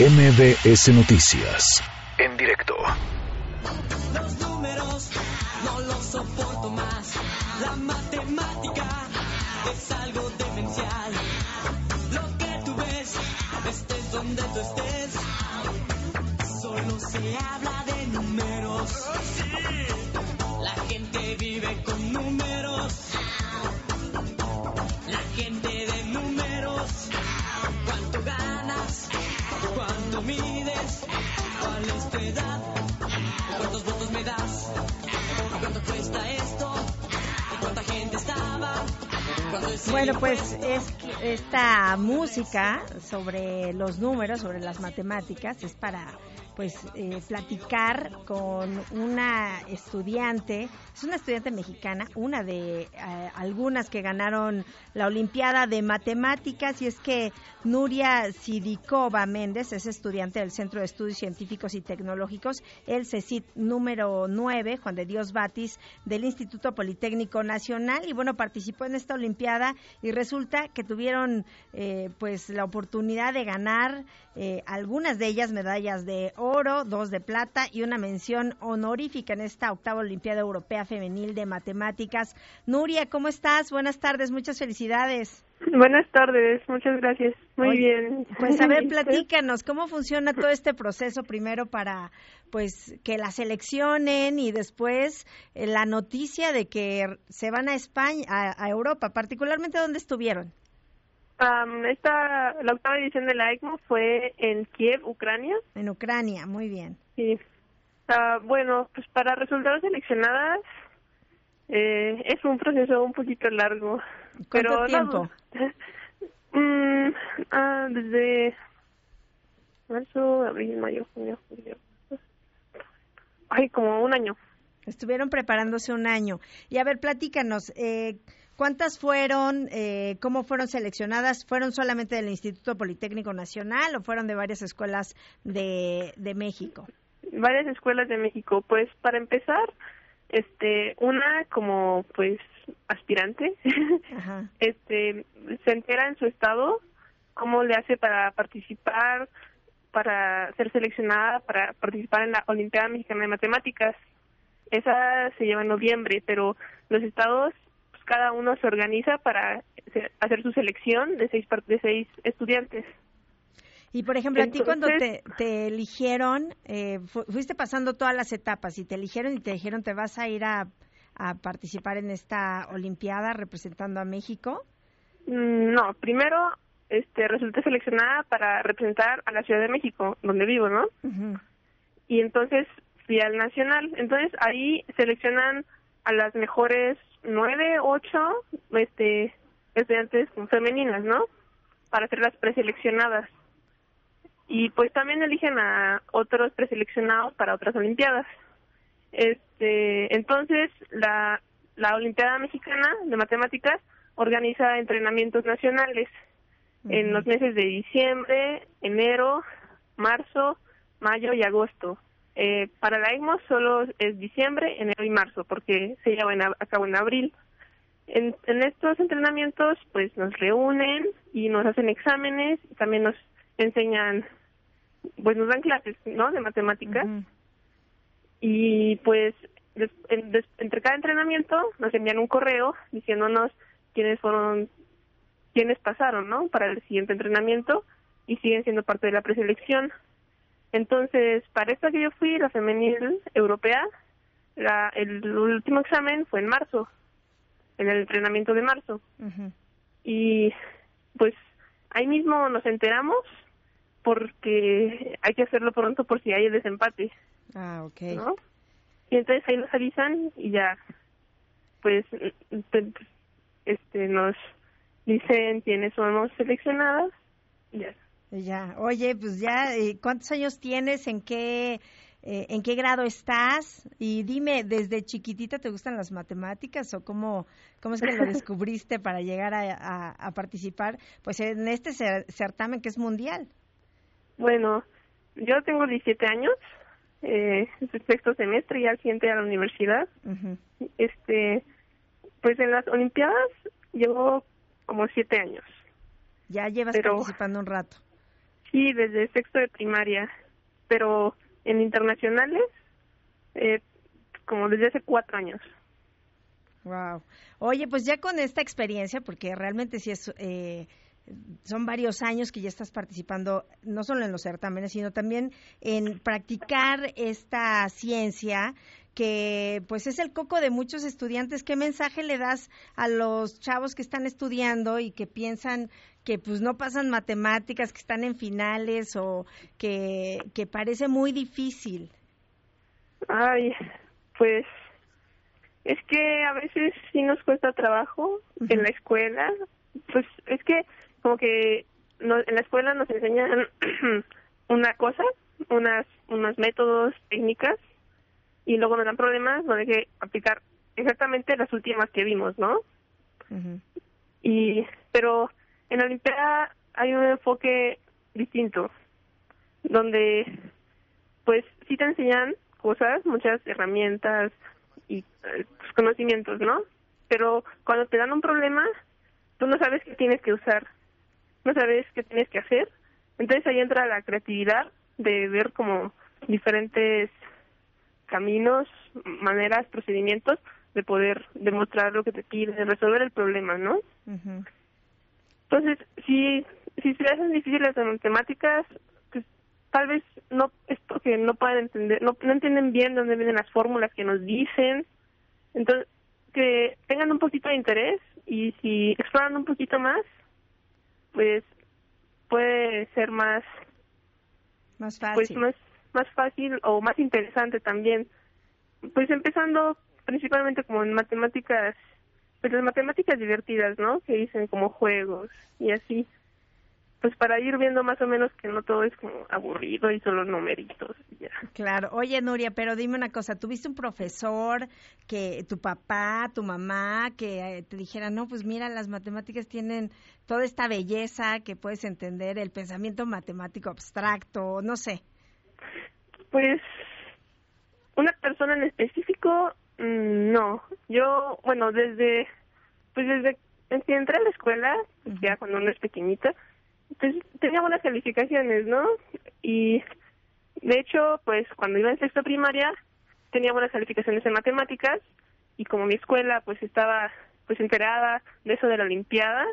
MBS Noticias. En directo. Bueno, pues esta música sobre los números, sobre las matemáticas, es para pues eh, platicar con una estudiante, es una estudiante mexicana, una de eh, algunas que ganaron la Olimpiada de Matemáticas y es que Nuria Sidikova Méndez es estudiante del Centro de Estudios Científicos y Tecnológicos, el CECIT número 9, Juan de Dios Batis, del Instituto Politécnico Nacional y bueno, participó en esta Olimpiada y resulta que tuvieron eh, pues la oportunidad de ganar eh, algunas de ellas medallas de oro, dos de plata y una mención honorífica en esta octava Olimpiada Europea Femenil de Matemáticas. Nuria, ¿cómo estás? Buenas tardes, muchas felicidades. Buenas tardes, muchas gracias. Muy Oye, bien. Pues a ver, platícanos, ¿cómo funciona todo este proceso primero para pues que la seleccionen y después eh, la noticia de que se van a España, a, a Europa, particularmente dónde estuvieron? Am, esta, la octava edición de la ECMO fue en Kiev, Ucrania. En Ucrania, muy bien. Y, ah, bueno, pues para resultar seleccionadas eh, es un proceso un poquito largo. ¿Cuánto pero tiempo? Mm, ah, desde marzo, abril, mayo, junio, julio. Ay, como un año. Estuvieron preparándose un año. Y a ver, platícanos, eh, ¿cuántas fueron? Eh, ¿Cómo fueron seleccionadas? ¿Fueron solamente del Instituto Politécnico Nacional o fueron de varias escuelas de, de México? varias escuelas de México. Pues para empezar, este, una como pues aspirante, Ajá. este, se entera en su estado cómo le hace para participar, para ser seleccionada, para participar en la Olimpiada Mexicana de Matemáticas. Esa se lleva en noviembre, pero los estados, cada uno se organiza para hacer su selección de seis de seis estudiantes. Y por ejemplo, a ti cuando te, te eligieron, eh, fu- fuiste pasando todas las etapas y te eligieron y te dijeron te vas a ir a, a participar en esta Olimpiada representando a México. Mm, No, primero este, resulté seleccionada para representar a la Ciudad de México, donde vivo, ¿no? Y entonces fui al Nacional. Entonces ahí seleccionan a las mejores nueve, ocho este, estudiantes femeninas, ¿no? Para ser las preseleccionadas. Y pues también eligen a otros preseleccionados para otras Olimpiadas. Este, entonces la, la Olimpiada Mexicana de Matemáticas organiza entrenamientos nacionales en los meses de diciembre, enero, marzo, mayo y agosto. Eh, para la ECMO solo es diciembre, enero y marzo, porque se lleva en a, cabo en abril. En, en estos entrenamientos, pues nos reúnen y nos hacen exámenes y también nos enseñan, pues nos dan clases, ¿no? De matemáticas y pues des- en- des- entre cada entrenamiento nos envían un correo diciéndonos quiénes fueron quiénes pasaron no para el siguiente entrenamiento y siguen siendo parte de la preselección entonces para esta que yo fui la femenil europea la, el último examen fue en marzo en el entrenamiento de marzo Ujú. y pues ahí mismo nos enteramos porque hay que hacerlo pronto por si hay el desempate Ah, ok. ¿no? Y entonces ahí nos avisan y ya, pues, te- este, nos dicen quiénes somos seleccionadas y ya. Ya, oye, pues ya, eh, ¿cuántos años tienes? ¿En qué, eh, en qué grado estás? Y dime, ¿desde chiquitita te gustan las matemáticas o cómo, cómo es que lo descubriste para llegar a, a- a participar pues en este cer- certamen que es mundial? Bueno, yo tengo 17 años, eh, es el sexto semestre, ya al siguiente a la universidad. Este, pues en las Olimpiadas llevo como siete años. Ya llevas Pero- participando un rato. Sí, desde sexto de primaria, pero en internacionales, eh, como desde hace cuatro años. Wow. Oye, pues ya con esta experiencia, porque realmente sí es, eh, son varios años que ya estás participando, no solo en los certámenes, sino también en practicar esta ciencia que pues es el coco de muchos estudiantes. ¿Qué mensaje le das a los chavos que están estudiando y que piensan que pues no pasan matemáticas, que están en finales o que, que parece muy difícil? Ay, pues es que a veces sí nos cuesta trabajo en la escuela. Pues es que como que en la escuela nos enseñan una cosa, unas, unos métodos, técnicas, y luego nos dan problemas, no hay que aplicar exactamente las últimas que vimos, ¿no? Y, pero en la Olimpiada hay un enfoque distinto, donde pues sí te enseñan cosas, muchas herramientas y eh, conocimientos, ¿no? Pero cuando te dan un problema, tú no sabes qué tienes que usar, no sabes qué tienes que hacer. Entonces ahí entra la creatividad de ver como diferentes caminos, maneras, procedimientos de poder demostrar lo que te piden, resolver el problema, ¿no? Entonces, si, si se hacen difíciles las matemáticas, pues tal vez no es porque no pueden entender, no, no entienden bien dónde vienen las fórmulas que nos dicen. Entonces, que tengan un poquito de interés y si exploran un poquito más, pues puede ser más más pues fácil. más más fácil o más interesante también. Pues empezando principalmente como en matemáticas, pues las matemáticas divertidas, ¿no? Que dicen como juegos y así. Pues para ir viendo más o menos que no todo es como aburrido y solo numeritos ya. Claro. Oye, Nuria, pero dime una cosa. ¿Tuviste un profesor que tu papá, tu mamá, que eh, te dijera, no, pues mira, las matemáticas tienen toda esta belleza que puedes entender, el pensamiento matemático abstracto, no sé? Pues una persona en específico, mm, no. Yo, bueno, desde, pues desde que entré a la escuela, pues ya cuando uno es pequeñita, pues tenía buenas calificaciones, ¿no? Y de hecho, pues cuando iba en sexto primaria, tenía buenas calificaciones en matemáticas y como mi escuela pues estaba pues enterada de eso de la Olimpiada,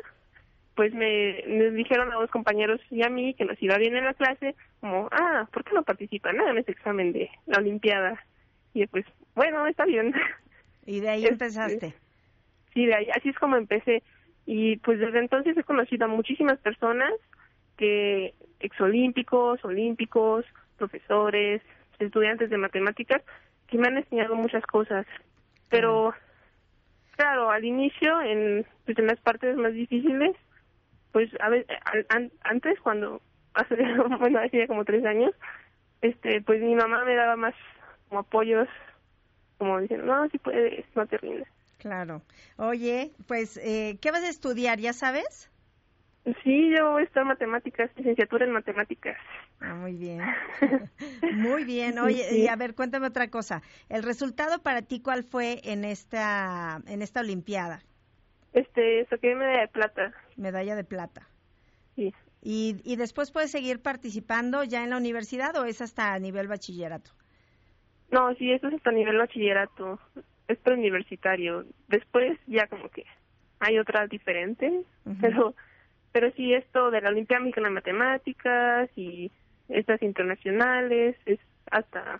pues me, me dijeron a dos compañeros y a mí que nos iba bien en la clase, como, ah, ¿por qué no participan en ese examen de la Olimpiada? Y pues, bueno, está bien. Y de ahí Este, empezaste. Sí, de ahí, así es como empecé. Y pues desde entonces he conocido a muchísimas personas que, exolímpicos, olímpicos, profesores, estudiantes de matemáticas, que me han enseñado muchas cosas. Pero, claro, al inicio, en, pues en las partes más difíciles, pues a veces, antes cuando, hace, bueno, hacía como tres años, este, pues mi mamá me daba más como apoyos, como diciendo, no, si puedes, no te rindes. Claro. Oye, pues, eh, ¿qué vas a estudiar? ¿Ya sabes? Sí, yo voy a estudiar matemáticas, licenciatura en matemáticas. Ah, muy bien. muy bien. Sí, Oye, sí. y a ver, cuéntame otra cosa. ¿El resultado para ti cuál fue en esta, en esta Olimpiada? Este, saqué medalla de plata. Medalla de plata. Sí. ¿Y, ¿Y después puedes seguir participando ya en la universidad o es hasta nivel bachillerato? No, sí, eso es hasta nivel bachillerato, es preuniversitario. Después ya como que hay otra diferente, Ujú. pero pero sí esto de la Olimpiada Mexicana de Matemáticas y estas internacionales es hasta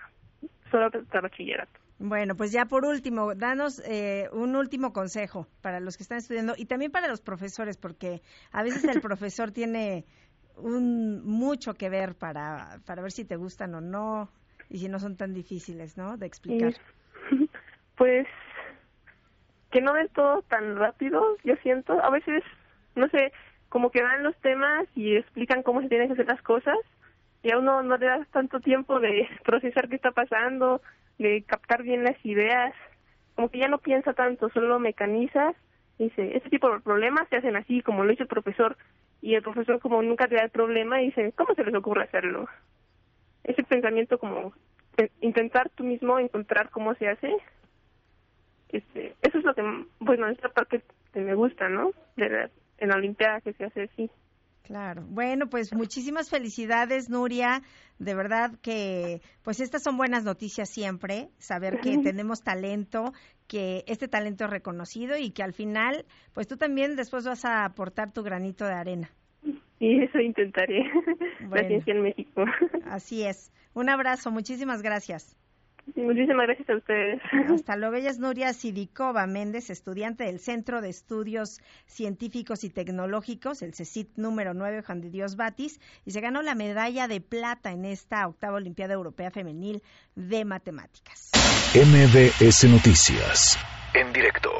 solo hasta bachillerato. Bueno, pues ya por último, danos eh, un último consejo para los que están estudiando y también para los profesores, porque a veces el profesor tiene un mucho que ver para, para ver si te gustan o no y si no son tan difíciles, ¿no? De explicar. Y, pues que no ven todo tan rápido, yo siento. A veces, no sé, como que dan los temas y explican cómo se tienen que hacer las cosas y a uno no le das tanto tiempo de procesar qué está pasando, de captar bien las ideas. Como que ya no piensa tanto, solo mecaniza. Dice, este tipo de problemas se hacen así, como lo hizo el profesor. Y el profesor, como nunca te da el problema, dice, ¿cómo se les ocurre hacerlo? Ese pensamiento como intentar tú mismo encontrar cómo se hace este eso es lo que bueno esta parte que me gusta no de la, en la olimpiada que se hace así Claro. Bueno, pues muchísimas felicidades, Nuria. De verdad que, pues estas son buenas noticias siempre, saber que tenemos talento, que este talento es reconocido y que al final, pues tú también después vas a aportar tu granito de arena. Y eso intentaré. La ciencia en México. Así es. Un abrazo, muchísimas gracias. Muchísimas gracias a ustedes. Hasta luego. Ella es Nuria Sidikova Méndez, estudiante del Centro de Estudios Científicos y Tecnológicos, el CECIT número 9, Juan de Dios Batis, y se ganó la medalla de plata en esta octava Olimpiada Europea Femenil de Matemáticas. MBS Noticias, en directo.